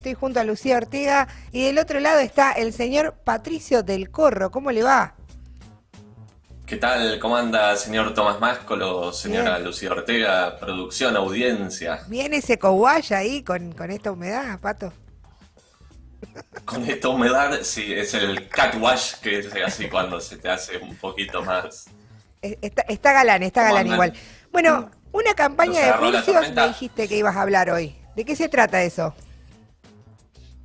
Estoy junto a Lucía Ortega y del otro lado está el señor Patricio del Corro. ¿Cómo le va? ¿Qué tal? ¿Cómo anda, señor Tomás Máscolo, señora Lucía Ortega, producción, audiencia? ¿Viene ese coguay ahí con, con esta humedad, Pato? Con esta humedad, sí, es el catwash que es así cuando se te hace un poquito más. Está, está galán, está galán igual. Bueno, una campaña de furcios me dijiste que ibas a hablar hoy. ¿De qué se trata eso?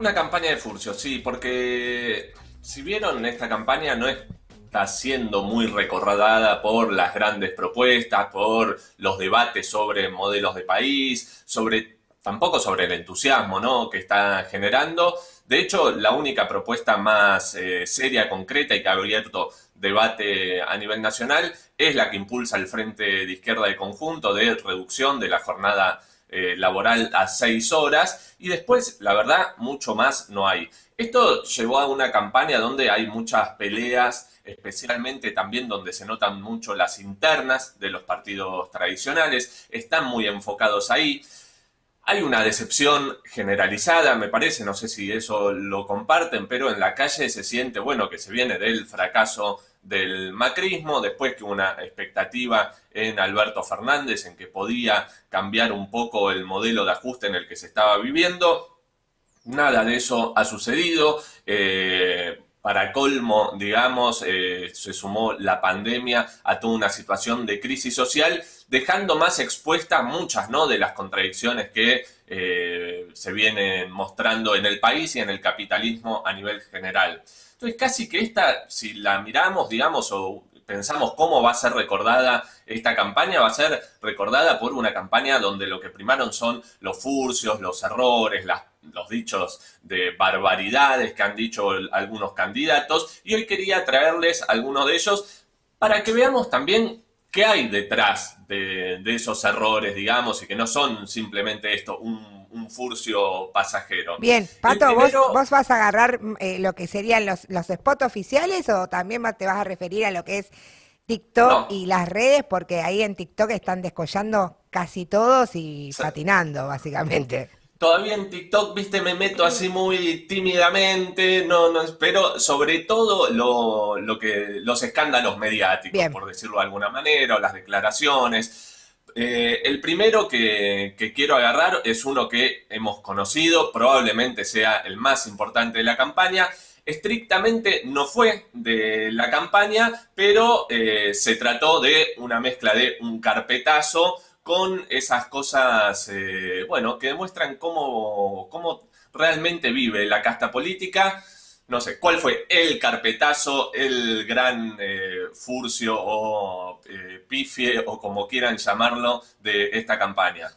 Una campaña de furcios, sí, porque si vieron esta campaña no está siendo muy recordada por las grandes propuestas, por los debates sobre modelos de país, sobre tampoco sobre el entusiasmo ¿no? que está generando. De hecho, la única propuesta más eh, seria, concreta y que ha abierto debate a nivel nacional es la que impulsa el Frente de Izquierda de Conjunto de reducción de la jornada eh, laboral a seis horas y después, la verdad, mucho más no hay. Esto llevó a una campaña donde hay muchas peleas, especialmente también donde se notan mucho las internas de los partidos tradicionales, están muy enfocados ahí. Hay una decepción generalizada, me parece, no sé si eso lo comparten, pero en la calle se siente, bueno, que se viene del fracaso del macrismo, después que una expectativa en Alberto Fernández en que podía cambiar un poco el modelo de ajuste en el que se estaba viviendo. Nada de eso ha sucedido. Eh, para colmo, digamos, eh, se sumó la pandemia a toda una situación de crisis social, dejando más expuestas muchas ¿no? de las contradicciones que eh, se vienen mostrando en el país y en el capitalismo a nivel general. Entonces, casi que esta, si la miramos, digamos, o pensamos cómo va a ser recordada esta campaña, va a ser recordada por una campaña donde lo que primaron son los furcios, los errores, los dichos de barbaridades que han dicho algunos candidatos. Y hoy quería traerles algunos de ellos para que veamos también qué hay detrás de, de esos errores, digamos, y que no son simplemente esto, un un furcio pasajero. Bien, Pato, ¿vos, vas a agarrar eh, lo que serían los, los spots oficiales o también te vas a referir a lo que es TikTok y las redes? Porque ahí en TikTok están descollando casi todos y patinando, básicamente. Todavía en TikTok, viste, me meto así muy tímidamente, no, no, pero sobre todo lo, lo que, los escándalos mediáticos, por decirlo de alguna manera, o las declaraciones. Eh, el primero que, quiero agarrar es uno que hemos conocido, probablemente sea el más importante de la campaña. Estrictamente no fue de la campaña, pero eh, se trató de una mezcla de un carpetazo con esas cosas, eh, bueno, que demuestran cómo, cómo realmente vive la casta política no sé, ¿cuál fue el carpetazo, el gran eh, furcio o eh, pifie o como quieran llamarlo de esta campaña?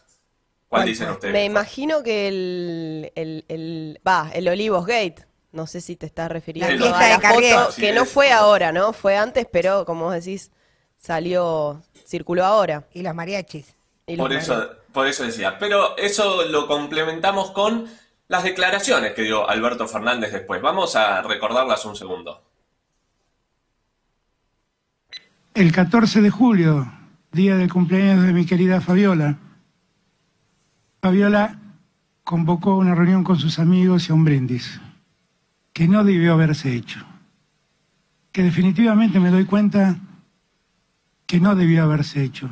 ¿Cuál dicen ustedes? Me imagino que el, el, el, va, el Olivos Gate. No sé si te estás refiriendo a la foto, que no fue ahora, ¿no? Fue antes, pero como vos decís, salió, circuló ahora. Y los mariachis. por, Eso, por eso decía. Pero eso lo complementamos con las declaraciones que dio Alberto Fernández después. Vamos a recordarlas un segundo. El 14 de julio, día del cumpleaños de mi querida Fabiola, Fabiola convocó una reunión con sus amigos y un brindis, que no debió haberse hecho, que definitivamente me doy cuenta que no debió haberse hecho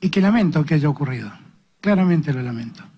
y que lamento que haya ocurrido, claramente lo lamento.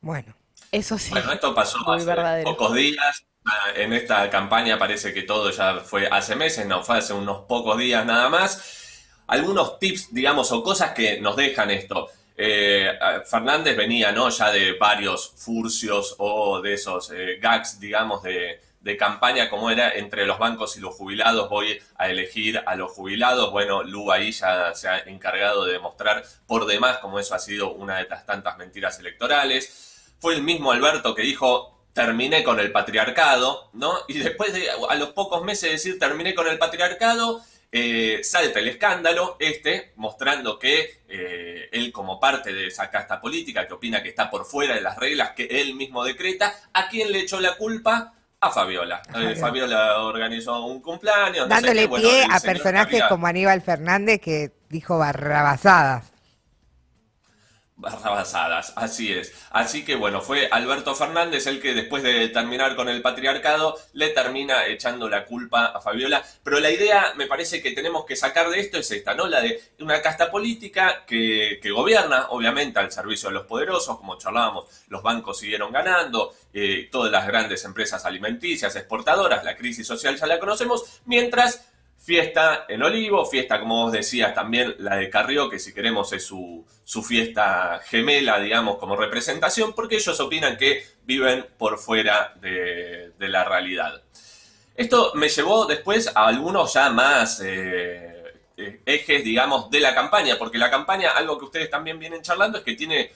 Bueno, eso sí. Bueno, esto pasó hace pocos días. Ah, en esta campaña parece que todo ya fue hace meses, no, fue hace unos pocos días nada más. Algunos tips, digamos, o cosas que nos dejan esto. Eh, Fernández venía, ¿no? Ya de varios furcios o de esos eh, gags, digamos, de, de campaña como era entre los bancos y los jubilados, voy a elegir a los jubilados. Bueno, Lu ahí ya se ha encargado de demostrar por demás como eso ha sido una de las tantas mentiras electorales. Fue el mismo Alberto que dijo, terminé con el patriarcado, ¿no? Y después de, a los pocos meses de decir, terminé con el patriarcado, eh, salta el escándalo este, mostrando que eh, él como parte de esa casta política que opina que está por fuera de las reglas que él mismo decreta, ¿a quién le echó la culpa? A Fabiola. Eh, Fabiola organizó un cumpleaños. Dándole pie a personajes como Aníbal Fernández que dijo barrabasadas. Barrabasadas, así es. Así que bueno, fue Alberto Fernández el que después de terminar con el patriarcado le termina echando la culpa a Fabiola. Pero la idea me parece que tenemos que sacar de esto es esta, ¿no? La de una casta política que, gobierna, obviamente, al servicio de los poderosos, como charlábamos, los bancos siguieron ganando, eh, todas las grandes empresas alimenticias, exportadoras, la crisis social ya la conocemos, mientras Fiesta en Olivo, fiesta, como vos decías, también la de Carrió, que si queremos es su, fiesta gemela, digamos, como representación, porque ellos opinan que viven por fuera de, la realidad. Esto me llevó después a algunos ya más eh, eh, ejes, digamos, de la campaña, porque la campaña, algo que ustedes también vienen charlando, es que tiene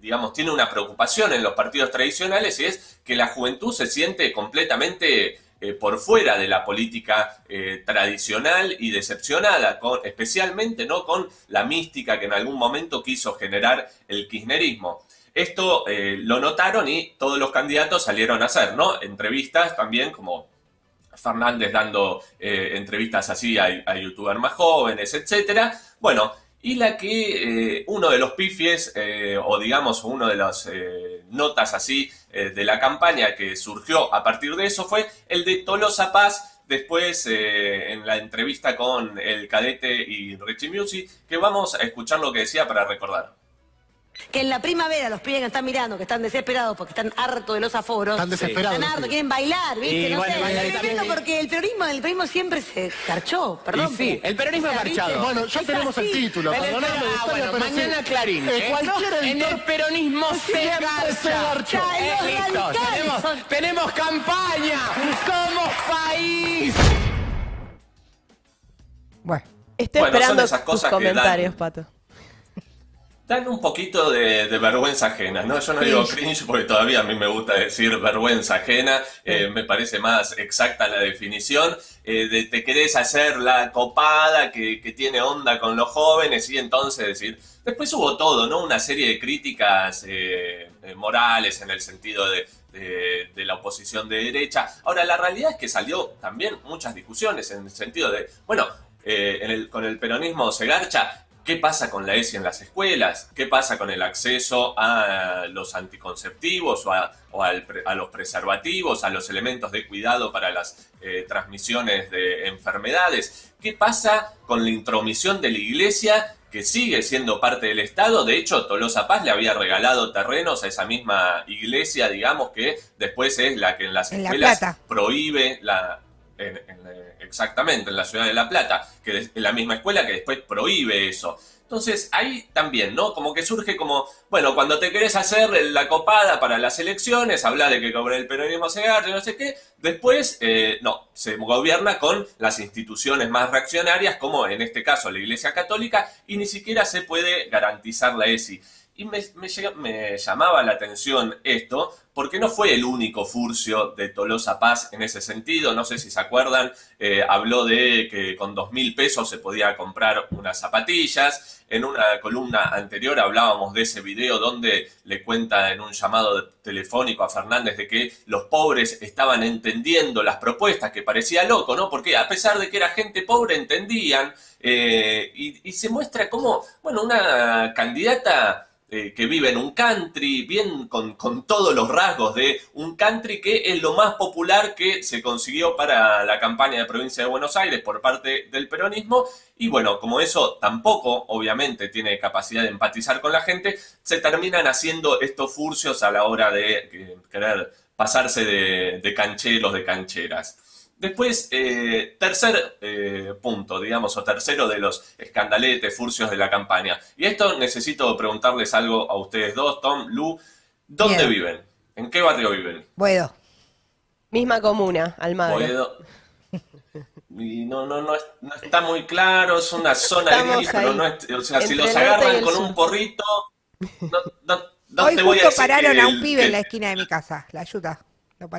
digamos, tiene una preocupación en los partidos tradicionales y es que la juventud se siente completamente eh, por fuera de la política eh, tradicional y decepcionada, con, especialmente ¿no? con la mística que en algún momento quiso generar el kirchnerismo. Esto eh, lo notaron y todos los candidatos salieron a hacer, ¿no? Entrevistas también como Fernández dando entrevistas así a, a youtubers más jóvenes, etcétera. Bueno, y la que eh, uno de los pifies, eh, o digamos uno de las eh, notas así de la campaña que surgió a partir de eso fue el de Tolosa Paz, después en la entrevista con el cadete y Richie Music, que vamos a escuchar lo que decía para recordar que en la primavera los pibes que están mirando, que están desesperados porque están hartos de los aforos. Están desesperados. Están hartos, quieren bailar, ¿viste? no sé. porque el peronismo, el peronismo siempre se carchó, perdón. sí, el peronismo es marchado. Bueno, ya tenemos el título. Perdóname, ah, bueno, mañana Clarín. Eh, cualquier en el peronismo se garcha. tenemos, tenemos campaña. Somos país. Bueno. Estoy esperando tus comentarios, Pato dan un poquito de, vergüenza ajena, ¿no? Yo no digo cringe porque todavía a mí me gusta decir vergüenza ajena, eh, me parece más exacta la definición, eh, de te querés hacer la copada que, tiene onda con los jóvenes y entonces decir, después hubo todo, ¿no? Una serie de críticas eh, morales en el sentido de, la oposición de derecha. Ahora, la realidad es que salió también muchas discusiones en el sentido de, bueno, con el peronismo se garcha, ¿Qué pasa con la ESI en las escuelas? ¿Qué pasa con el acceso a los anticonceptivos o a, los preservativos, a los elementos de cuidado para las eh, transmisiones de enfermedades? ¿Qué pasa con la intromisión de la iglesia que sigue siendo parte del Estado? De hecho, Tolosa Paz le había regalado terrenos a esa misma iglesia, digamos, que después es la que en las escuelas prohíbe la, exactamente, en la ciudad de La Plata, que es la misma escuela que después prohíbe eso. Entonces ahí también, ¿no? Como que surge como, bueno, cuando te querés hacer la copada para las elecciones, habla de que cobre el peronismo se y no sé qué, después, eh, no, se gobierna con las instituciones más reaccionarias, como en este caso la Iglesia Católica, y ni siquiera se puede garantizar la ESI. Y me, me, llamaba la atención esto, porque no fue el único furcio de Tolosa Paz en ese sentido. No sé si se acuerdan, eh, habló de que con dos mil pesos se podía comprar unas zapatillas. En una columna anterior hablábamos de ese video donde le cuenta en un llamado telefónico a Fernández de que los pobres estaban entendiendo las propuestas, que parecía loco, ¿no? Porque a pesar de que era gente pobre, entendían. Eh, y, y se muestra como, bueno, una candidata eh, que vive en un country, bien con, todos los rasgos de un country que es lo más popular que se consiguió para la campaña de provincia de Buenos Aires por parte del peronismo. Y bueno, como eso tampoco obviamente tiene capacidad de empatizar con la gente, se terminan haciendo estos furcios a la hora de eh, querer pasarse de, de cancheros, de cancheras. Después, eh, tercer eh, punto, digamos, o tercero de los escandaletes, furcios de la campaña. Y esto necesito preguntarles algo a ustedes dos, Tom, Lu. ¿Dónde viven? ¿En qué barrio viven? Buedo. Misma comuna, Almagro. Buedo. Y no, no, no, está muy claro, es una zona gris, pero no es, o sea, si los agarran con un porrito, no, no, no Hoy te voy a decir pararon a un pibe en la esquina de mi casa, la ayuda.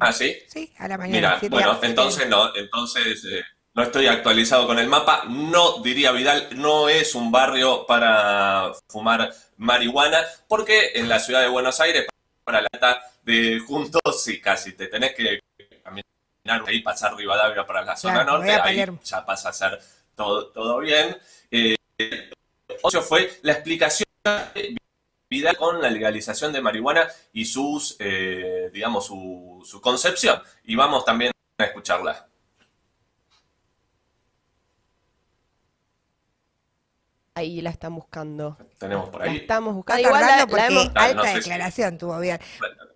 ¿Ah, sí? Sí, a la mañana. Mira, bueno, entonces no, entonces eh, no estoy actualizado con el mapa. No, diría Vidal, no es un barrio para fumar marihuana, porque en la ciudad de Buenos Aires, para la lata de juntos, sí, casi te tenés que caminar ahí, pasar Rivadavia para la zona norte, ahí ya pasa a ser todo, todo bien. Eh, fue la explicación vida con la legalización de marihuana y sus, eh, digamos, su, su concepción. Y vamos también a escucharla. Ahí la están buscando. Tenemos por ahí. La estamos buscando. Igual la, porque alta declaración tuvo bien.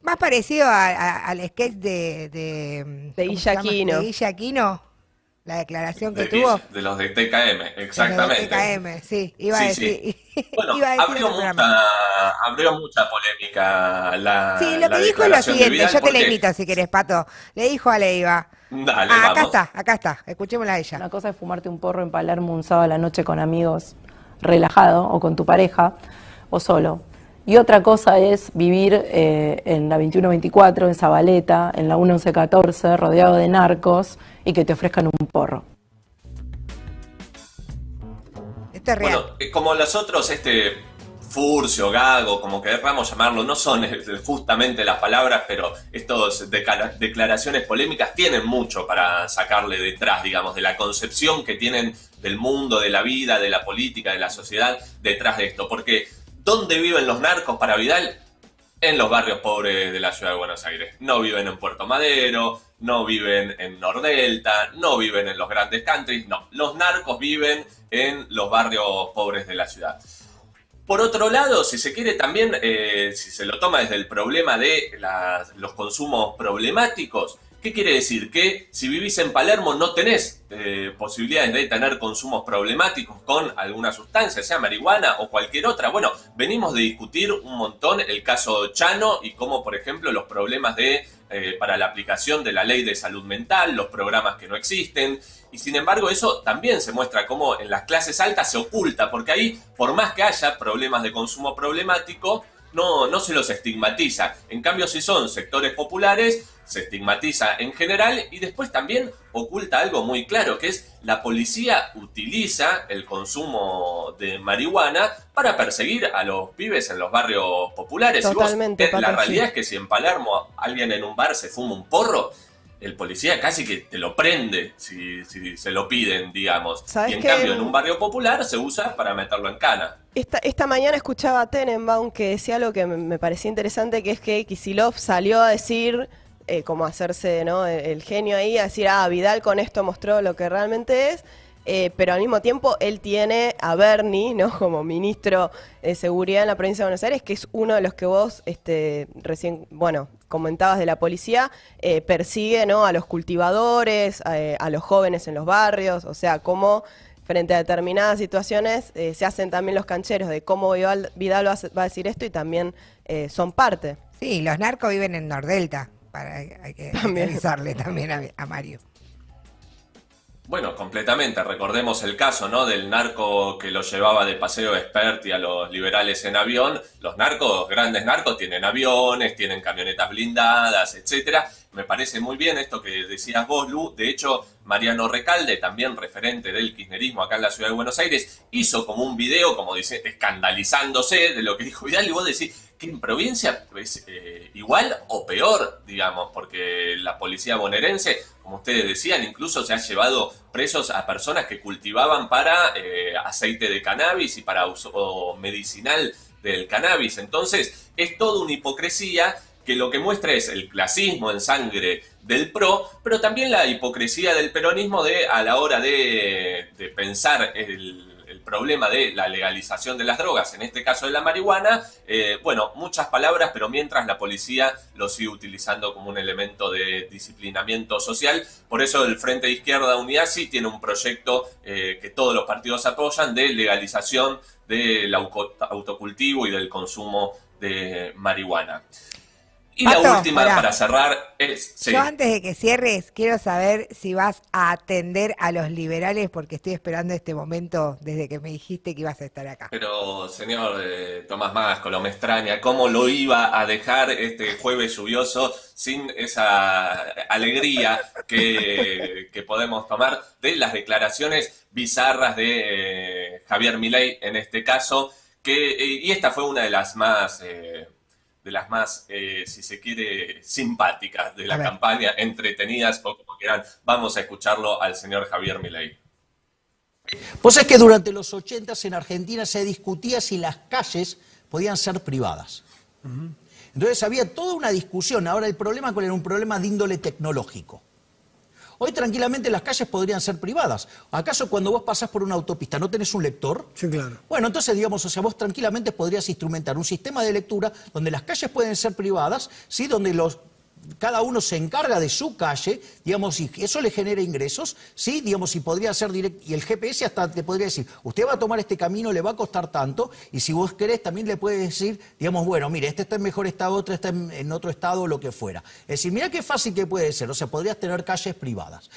Más parecido al sketch de... De, de Guillaquino. De la declaración que tuvo. De los de TKM, exactamente. De los de TKM, sí, iba a decir. Bueno, abrió, mucha, abrió, mucha, polémica la. Sí, lo que dijo es lo siguiente, yo te la invito si querés, Pato. Le dijo a Leiva. Dale, ah, acá está, acá está, escuchémosla a ella. Una cosa es fumarte un porro en Palermo un sábado a la noche con amigos relajado o con tu pareja o solo. Y otra cosa es vivir eh, en la 2124, en Zabaleta, en la 1114, rodeado de narcos y que te ofrezcan un porro. Esto es real. Bueno, eh, como los otros, este furcio, gago, como queramos llamarlo, no son eh, justamente las palabras, pero estas declaraciones polémicas tienen mucho para sacarle detrás, digamos, de la concepción que tienen del mundo, de la vida, de la política, de la sociedad detrás de esto. Porque, ¿dónde viven los narcos para Vidal? En los barrios pobres de la ciudad de Buenos Aires. No viven en Puerto Madero, no viven en Nordelta, no viven en los grandes countries, no. Los narcos viven en los barrios pobres de la ciudad. Por otro lado, si se quiere también, eh, si se lo toma desde el problema de los consumos problemáticos, ¿Qué quiere decir? Que si vivís en Palermo no tenés eh, posibilidades de tener consumos problemáticos con alguna sustancia, sea marihuana o cualquier otra. Bueno, venimos de discutir un montón el caso Chano y cómo, por ejemplo, los problemas de eh, para la aplicación de la ley de salud mental, los programas que no existen. Y sin embargo, eso también se muestra como en las clases altas se oculta, porque ahí, por más que haya problemas de consumo problemático, no, no se los estigmatiza. En cambio, si son sectores populares, se estigmatiza en general y después también oculta algo muy claro, que es la policía utiliza el consumo de marihuana para perseguir a los pibes en los barrios populares. Totalmente, la realidad es que si en Palermo alguien en un bar se fuma un porro, el policía casi que te lo prende si, se lo piden, digamos. Y en cambio, en un barrio popular se usa para meterlo en cana. Esta, esta mañana escuchaba a Tenenbaum que decía algo que me, parecía interesante, que es que Kisilov salió a decir eh, como hacerse ¿no? el, genio ahí, a decir, ah, Vidal con esto mostró lo que realmente es. Eh, pero al mismo tiempo él tiene a Bernie, ¿no? Como ministro de Seguridad en la provincia de Buenos Aires, que es uno de los que vos este, recién, bueno, comentabas de la policía, eh, persigue, ¿no? A los cultivadores, a, los jóvenes en los barrios, o sea, cómo frente a determinadas situaciones se hacen también los cancheros de cómo Vidal, va, a, decir esto y también son parte. Sí, los narcos viven en Nordelta para hay que avisarle también a, Mario. Bueno, completamente. Recordemos el caso, ¿no? Del narco que lo llevaba de paseo expert y a los liberales en avión. Los narcos, grandes narcos, tienen aviones, tienen camionetas blindadas, etcétera. Me parece muy bien esto que decías vos, Lu. De hecho, Mariano Recalde, también referente del kirchnerismo acá en la ciudad de Buenos Aires, hizo como un video, como dice, escandalizándose de lo que dijo Vidal. Y vos decís, en provincia es eh, igual o peor, digamos, porque la policía bonaerense, como ustedes decían, incluso se ha llevado presos a personas que cultivaban para eh, aceite de cannabis y para uso medicinal del cannabis. Entonces, es toda una hipocresía que lo que muestra es el clasismo en sangre del PRO, pero también la hipocresía del peronismo de a la hora de, de pensar el problema de la legalización de las drogas, en este caso de la marihuana, eh, bueno, muchas palabras, pero mientras la policía lo sigue utilizando como un elemento de disciplinamiento social. Por eso el Frente de Izquierda Unidad sí tiene un proyecto eh, que todos los partidos apoyan de legalización del autocultivo y del consumo de marihuana. Y la última para cerrar es... Yo antes de que cierres, quiero saber si vas a atender a los liberales porque estoy esperando este momento desde que me dijiste que ibas a estar acá. Pero, señor eh, Tomás Máscolo, me extraña. Cómo lo iba a dejar este jueves lluvioso sin esa alegría que, podemos tomar de las declaraciones bizarras de eh, Javier Milei en este caso, que, eh, y esta fue una de las más de las más, eh, si se quiere, simpáticas de la campaña, entretenidas o como quieran. Vamos a escucharlo al señor Javier Milei. Pues es que durante los 80 en Argentina se discutía si las calles podían ser privadas. Entonces había toda una discusión. Ahora el problema cuál era un problema de índole tecnológico. Hoy tranquilamente las calles podrían ser privadas. ¿Acaso cuando vos pasás por una autopista no tenés un lector? Sí, claro. Bueno, entonces digamos, o sea, vos tranquilamente podrías instrumentar un sistema de lectura donde las calles pueden ser privadas, ¿sí? donde los cada uno se encarga de su calle, digamos, y eso le genera ingresos, sí, digamos, y podría ser directo, y el GPS hasta te podría decir, usted va a tomar este camino, le va a costar tanto, y si vos querés también le puede decir, digamos, bueno, mire, este está en mejor estado, otro está en, otro estado, lo que fuera. Es decir, mira qué fácil que puede ser, o sea, podrías tener calles privadas.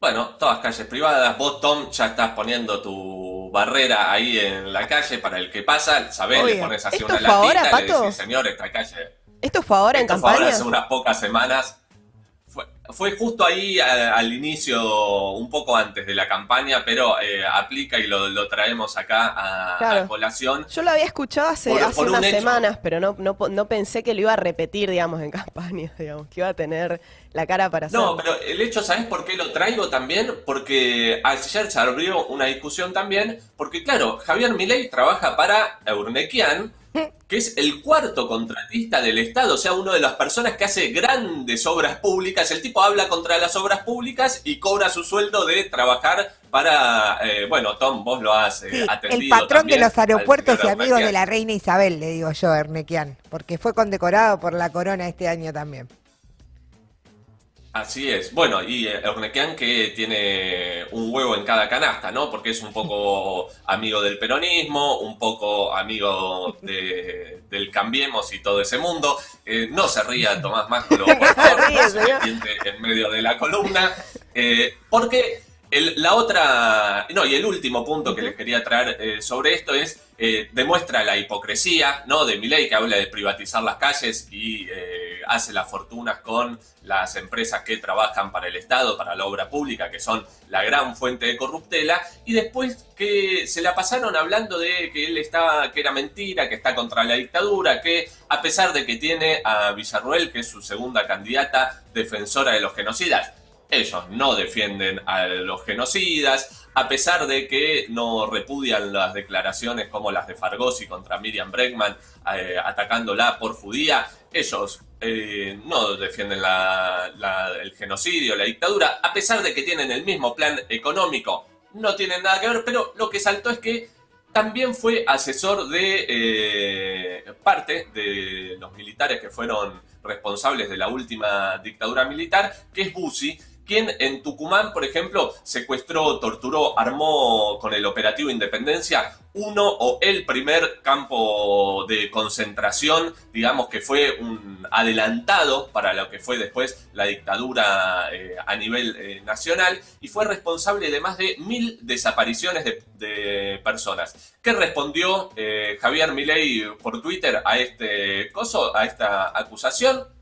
Bueno, todas calles privadas, vos Tom ya estás poniendo tu barrera ahí en la calle para el que pasa, sabés, le pones así una latita, le decís, señor, esta calle... ¿Esto fue ahora en campaña? Fue ahora hace unas pocas semanas. Fue, justo ahí al inicio, un poco antes de la campaña, pero eh, aplica y lo, traemos acá a, colación. Yo lo había escuchado hace, unas semanas, pero no, no, no, pensé que lo iba a repetir, digamos, en campaña, digamos, que iba a tener la cara para hacerlo. No, pero el hecho, ¿sabes por qué lo traigo también? Porque ayer se abrió una discusión también, porque claro, Javier Milei trabaja para Eurnequian, que es el cuarto contratista del Estado, o sea, uno de las personas que hace grandes obras públicas. El tipo habla contra las obras públicas y cobra su sueldo de trabajar para, eh, bueno, Tom, vos lo has eh, atendido. El patrón de los aeropuertos y amigos de la reina Isabel, le digo yo, Ernequian, porque fue condecorado por la corona este año también. Así es. Bueno, y Ornequian eh, que tiene un huevo en cada canasta, ¿no? Porque es un poco amigo del peronismo, un poco amigo del Cambiemos y todo ese mundo. Eh, no se ría Tomás Máscolo, por favor, se en medio de la columna. Eh, porque la otra, no, y el último punto que les quería traer sobre esto es, demuestra la hipocresía, ¿no? De Milei, que habla de privatizar las calles y hace las fortunas con las empresas que trabajan para el Estado, para la obra pública, que son la gran fuente de corruptela, y después que se la pasaron hablando de que él estaba, que era mentira, que está contra la dictadura, que a pesar de que tiene a Villarruel, que es su segunda candidata defensora de los genocidas, ellos no defienden a los genocidas, a pesar de que no repudian las declaraciones como las de Fargosi contra Miriam Bregman, eh, atacándola por judía, ellos eh, no defienden el genocidio, la dictadura, a pesar de que tienen el mismo plan económico, no tienen nada que ver, pero lo que saltó es que también fue asesor de eh, parte de los militares que fueron responsables de la última dictadura militar, que es Bussi, quien en Tucumán, por ejemplo, secuestró, torturó, armó con el operativo Independencia uno o el primer campo de concentración, digamos que fue un adelantado para lo que fue después la dictadura eh, a nivel eh, nacional y fue responsable de más de mil desapariciones de, personas. ¿Qué respondió eh, Javier Milei por Twitter a este coso, a esta acusación?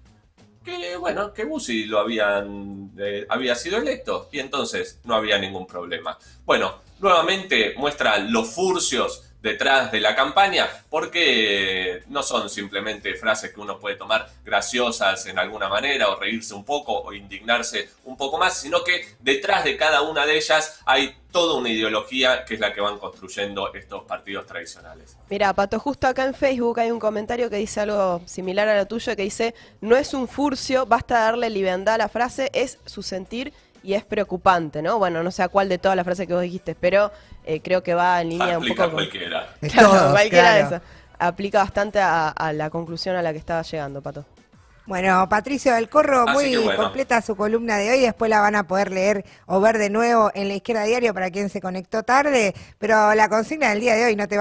Que bueno, que Bussi lo habían eh, había sido electo y entonces no había ningún problema. Bueno, nuevamente muestra los furcios detrás de la campaña, porque no son simplemente frases que uno puede tomar graciosas en alguna manera, o reírse un poco, o indignarse un poco más, sino que detrás de cada una de ellas hay toda una ideología que es la que van construyendo estos partidos tradicionales. Mira, Pato, justo acá en Facebook hay un comentario que dice algo similar a lo tuyo, que dice, no es un furcio, basta darle liviandad a la frase, es su sentir y es preocupante, ¿no? Bueno, no sé a cuál de todas las frases que vos dijiste, pero eh, creo que va en línea un poco. cualquiera. Claro, cualquiera de esas. Aplica bastante a, la conclusión a la que estaba llegando, Pato. Bueno, Patricio del Corro, muy completa su columna de hoy. Después la van a poder leer o ver de nuevo en la izquierda diario para quien se conectó tarde. Pero la consigna del día de hoy no te va